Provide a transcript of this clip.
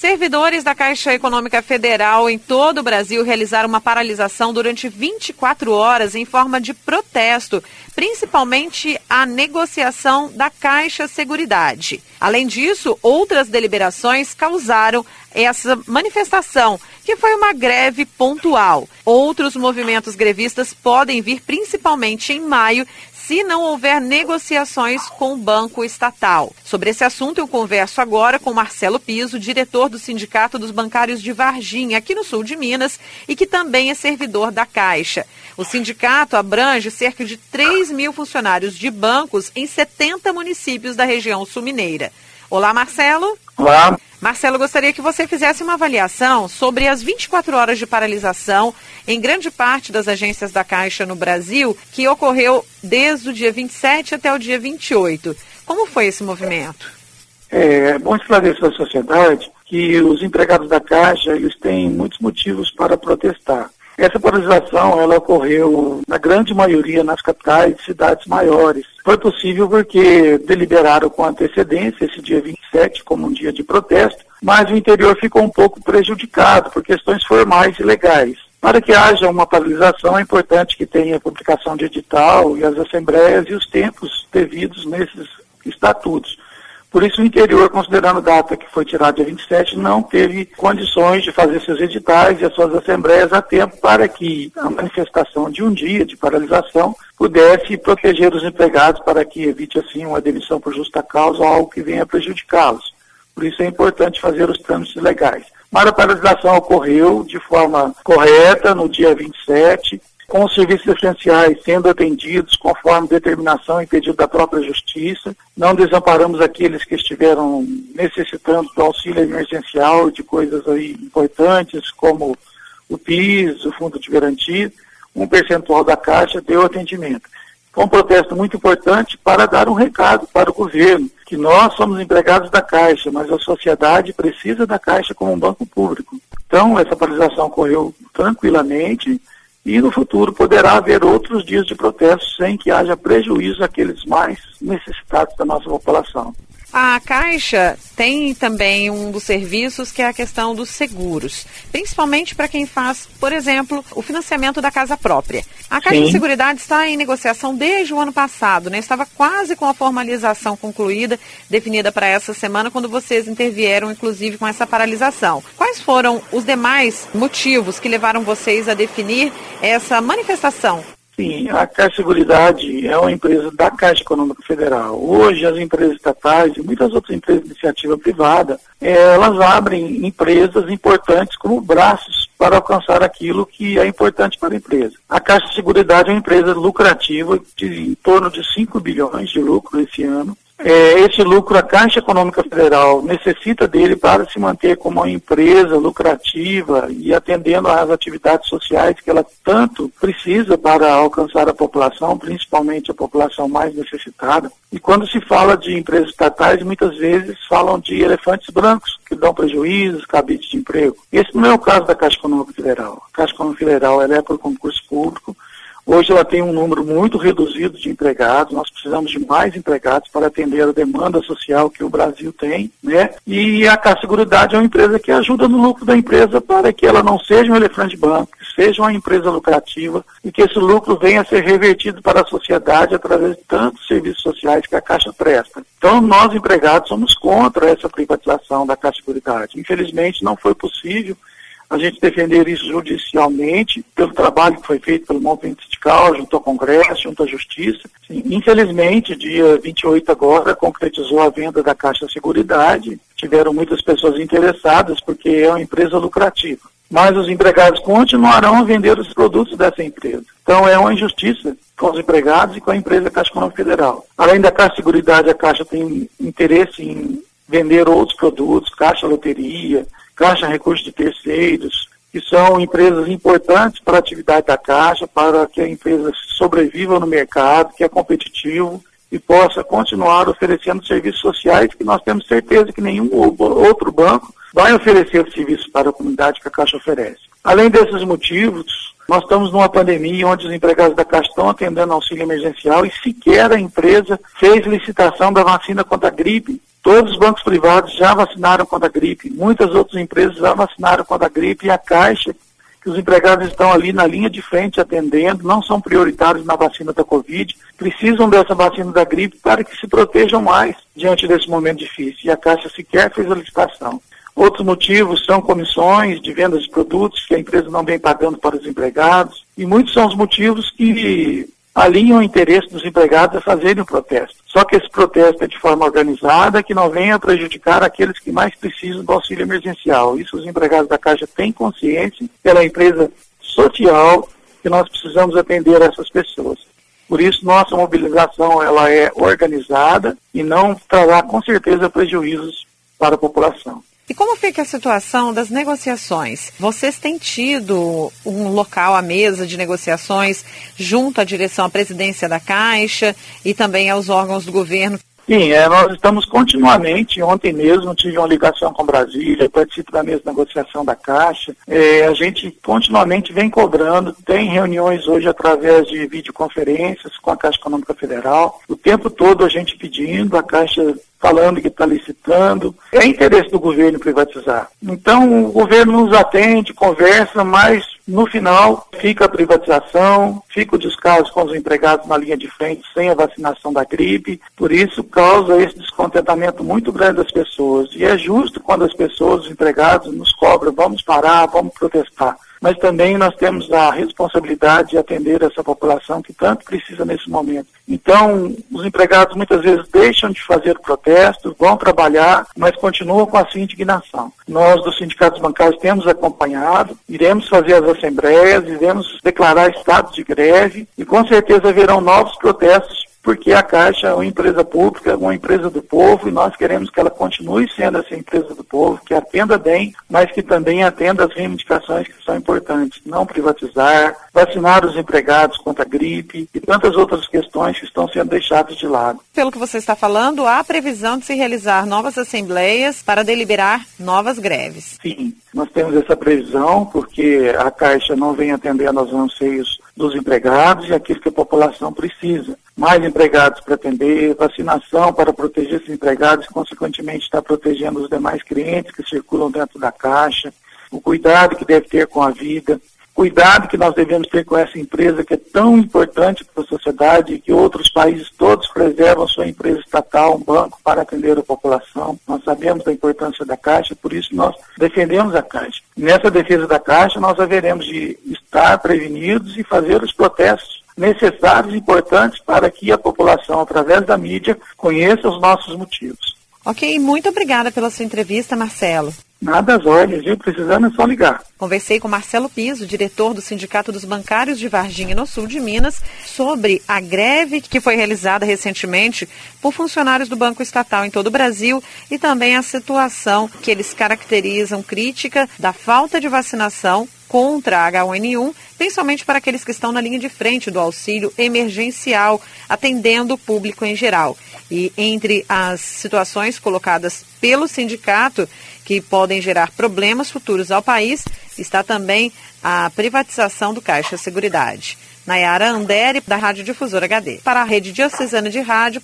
Servidores da Caixa Econômica Federal em todo o Brasil realizaram uma paralisação durante 24 horas em forma de protesto, principalmente a negociação da Caixa Seguridade. Além disso, outras deliberações causaram essa manifestação, que foi uma greve pontual. Outros movimentos grevistas podem vir principalmente em maio, se não houver negociações com o banco estatal. Sobre esse assunto, eu converso agora com Marcelo Piso, diretor do Sindicato dos Bancários de Varginha, aqui no sul de Minas, e que também é servidor da Caixa. O sindicato abrange cerca de 3 mil funcionários de bancos em 70 municípios da região sul-mineira. Olá, Marcelo. Olá. Marcelo, gostaria que você fizesse uma avaliação sobre as 24 horas de paralisação em grande parte das agências da Caixa no Brasil, que ocorreu desde o dia 27 até o dia 28. Como foi esse movimento? É bom esclarecer à sociedade que os empregados da Caixa eles têm muitos motivos para protestar. Essa paralisação ela ocorreu na grande maioria nas capitais e cidades maiores. Foi possível porque deliberaram com antecedência esse dia 27 como um dia de protesto, mas o interior ficou um pouco prejudicado por questões formais e legais. Para que haja uma paralisação, é importante que tenha a publicação de edital e as assembleias e os tempos devidos nesses estatutos. Por isso, o interior, considerando a data que foi tirada dia 27, não teve condições de fazer seus editais e as suas assembleias a tempo para que a manifestação de um dia de paralisação pudesse proteger os empregados para que evite, assim, uma demissão por justa causa ou algo que venha prejudicá-los. Por isso é importante fazer os trâmites legais. Mas a paralisação ocorreu de forma correta no dia 27, com os serviços essenciais sendo atendidos conforme determinação e pedido da própria Justiça. Não desamparamos aqueles que estiveram necessitando do auxílio emergencial de coisas aí importantes, como o PIS, o Fundo de Garantia. Um percentual da Caixa deu atendimento. Foi um protesto muito importante para dar um recado para o governo, que nós somos empregados da Caixa, mas a sociedade precisa da Caixa como um banco público. Então, essa paralisação ocorreu tranquilamente, e no futuro poderá haver outros dias de protesto sem que haja prejuízo àqueles mais necessitados da nossa população. A Caixa tem também um dos serviços que é a questão dos seguros, principalmente para quem faz, por exemplo, o financiamento da casa própria. A Caixa Sim. de Seguridade está em negociação desde o ano passado, né? Estava quase com a formalização concluída, definida para essa semana, quando vocês intervieram, inclusive, com essa paralisação. Quais foram os demais motivos que levaram vocês a definir essa manifestação? Sim, a Caixa Seguridade é uma empresa da Caixa Econômica Federal. Hoje, as empresas estatais e muitas outras empresas de iniciativa privada, elas abrem empresas importantes como braços para alcançar aquilo que é importante para a empresa. A Caixa Seguridade é uma empresa lucrativa de em torno de 5 bilhões de lucro esse ano é, esse lucro a Caixa Econômica Federal necessita dele para se manter como uma empresa lucrativa e atendendo às atividades sociais que ela tanto precisa para alcançar a população, principalmente a população mais necessitada. E quando se fala de empresas estatais, muitas vezes falam de elefantes brancos, que dão prejuízos, cabides de emprego. Esse não é o caso da Caixa Econômica Federal. A Caixa Econômica Federal é por concurso público, Hoje ela tem um número muito reduzido de empregados, nós precisamos de mais empregados para atender a demanda social que o Brasil tem, né? E a Caixa Seguridade é uma empresa que ajuda no lucro da empresa para que ela não seja um elefante banco, que seja uma empresa lucrativa e que esse lucro venha a ser revertido para a sociedade através de tantos serviços sociais que a Caixa presta. Então, nós empregados somos contra essa privatização da Caixa Seguridade. Infelizmente, não foi possível a gente defender isso judicialmente, pelo trabalho que foi feito pelo movimento sindical, junto ao Congresso, junto à Justiça. Sim, infelizmente, dia 28 agora, concretizou a venda da Caixa Seguridade. Tiveram muitas pessoas interessadas, porque é uma empresa lucrativa. Mas os empregados continuarão a vender os produtos dessa empresa. Então é uma injustiça com os empregados e com a empresa Caixa Econômica Federal. Além da Caixa Seguridade, a Caixa tem interesse em vender outros produtos, Caixa Loteria, Caixa Recursos de Terceiros, que são empresas importantes para a atividade da Caixa, para que a empresa sobreviva no mercado, que é competitivo e possa continuar oferecendo serviços sociais que nós temos certeza que nenhum outro banco vai oferecer os serviços para a comunidade que a Caixa oferece. Além desses motivos, nós estamos numa pandemia onde os empregados da Caixa estão atendendo auxílio emergencial e sequer a empresa fez licitação da vacina contra a gripe Todos os bancos privados já vacinaram contra a gripe, muitas outras empresas já vacinaram contra a gripe e a Caixa, que os empregados estão ali na linha de frente atendendo, não são prioritários na vacina da Covid, precisam dessa vacina da gripe para que se protejam mais diante desse momento difícil. E a Caixa sequer fez a licitação. Outros motivos são comissões de vendas de produtos que a empresa não vem pagando para os empregados, e muitos são os motivos que alinham o interesse dos empregados a fazerem o protesto. Só que esse protesto é de forma organizada, que não venha prejudicar aqueles que mais precisam do auxílio emergencial. Isso os empregados da Caixa têm consciência, pela empresa social, que nós precisamos atender essas pessoas. Por isso, nossa mobilização ela é organizada e não trará com certeza prejuízos para a população. E como fica a situação das negociações? Vocês têm tido um local à mesa de negociações junto à direção, à presidência da Caixa e também aos órgãos do governo? Sim, é, nós estamos continuamente, ontem mesmo tive uma ligação com Brasília, participo da mesma negociação da Caixa, é, a gente continuamente vem cobrando, tem reuniões hoje através de videoconferências com a Caixa Econômica Federal, o tempo todo a gente pedindo, a Caixa falando que está licitando. É interesse do governo privatizar. Então, o governo nos atende, conversa, mas no final fica a privatização, fica o descaso com os empregados na linha de frente sem a vacinação da gripe. Por isso, causa esse descontentamento muito grande das pessoas. E é justo quando as pessoas, os empregados, nos cobram: vamos parar, vamos protestar mas também nós temos a responsabilidade de atender essa população que tanto precisa nesse momento. Então, os empregados muitas vezes deixam de fazer o protesto, vão trabalhar, mas continuam com a sua indignação. Nós, dos sindicatos bancários, temos acompanhado, iremos fazer as assembleias, iremos declarar estado de greve e com certeza haverão novos protestos porque a Caixa é uma empresa pública, uma empresa do povo, e nós queremos que ela continue sendo essa empresa do povo, que atenda bem, mas que também atenda as reivindicações que são importantes. Não privatizar, vacinar os empregados contra a gripe e tantas outras questões que estão sendo deixadas de lado. Pelo que você está falando, há previsão de se realizar novas assembleias para deliberar novas greves. Sim, nós temos essa previsão, porque a Caixa não vem atendendo aos anseios dos empregados e aquilo que a população precisa. Mais empregados para atender, vacinação para proteger esses empregados e, consequentemente, estar protegendo os demais clientes que circulam dentro da Caixa, o cuidado que deve ter com a vida, cuidado que nós devemos ter com essa empresa que é tão importante para a sociedade e que outros países todos preservam sua empresa estatal, um banco, para atender a população. Nós sabemos da importância da Caixa, por isso nós defendemos a Caixa. Nessa defesa da Caixa, nós haveremos de estar prevenidos e fazer os protestos necessários e importantes para que a população, através da mídia, conheça os nossos motivos. Ok, muito obrigada pela sua entrevista, Marcelo. Nada às ordens, viu? Precisando é só ligar. Conversei com Marcelo Piso, diretor do Sindicato dos Bancários de Varginha, no sul de Minas, sobre a greve que foi realizada recentemente por funcionários do Banco Estatal em todo o Brasil e também a situação que eles caracterizam crítica da falta de vacinação contra a H1N1, principalmente para aqueles que estão na linha de frente do auxílio emergencial, atendendo o público em geral. E entre as situações colocadas pelo sindicato que podem gerar problemas futuros ao país, está também a privatização do Caixa Seguridade. Nayara Andere, da Rádio Difusora HD. Para a Rede Diocesana de Rádio,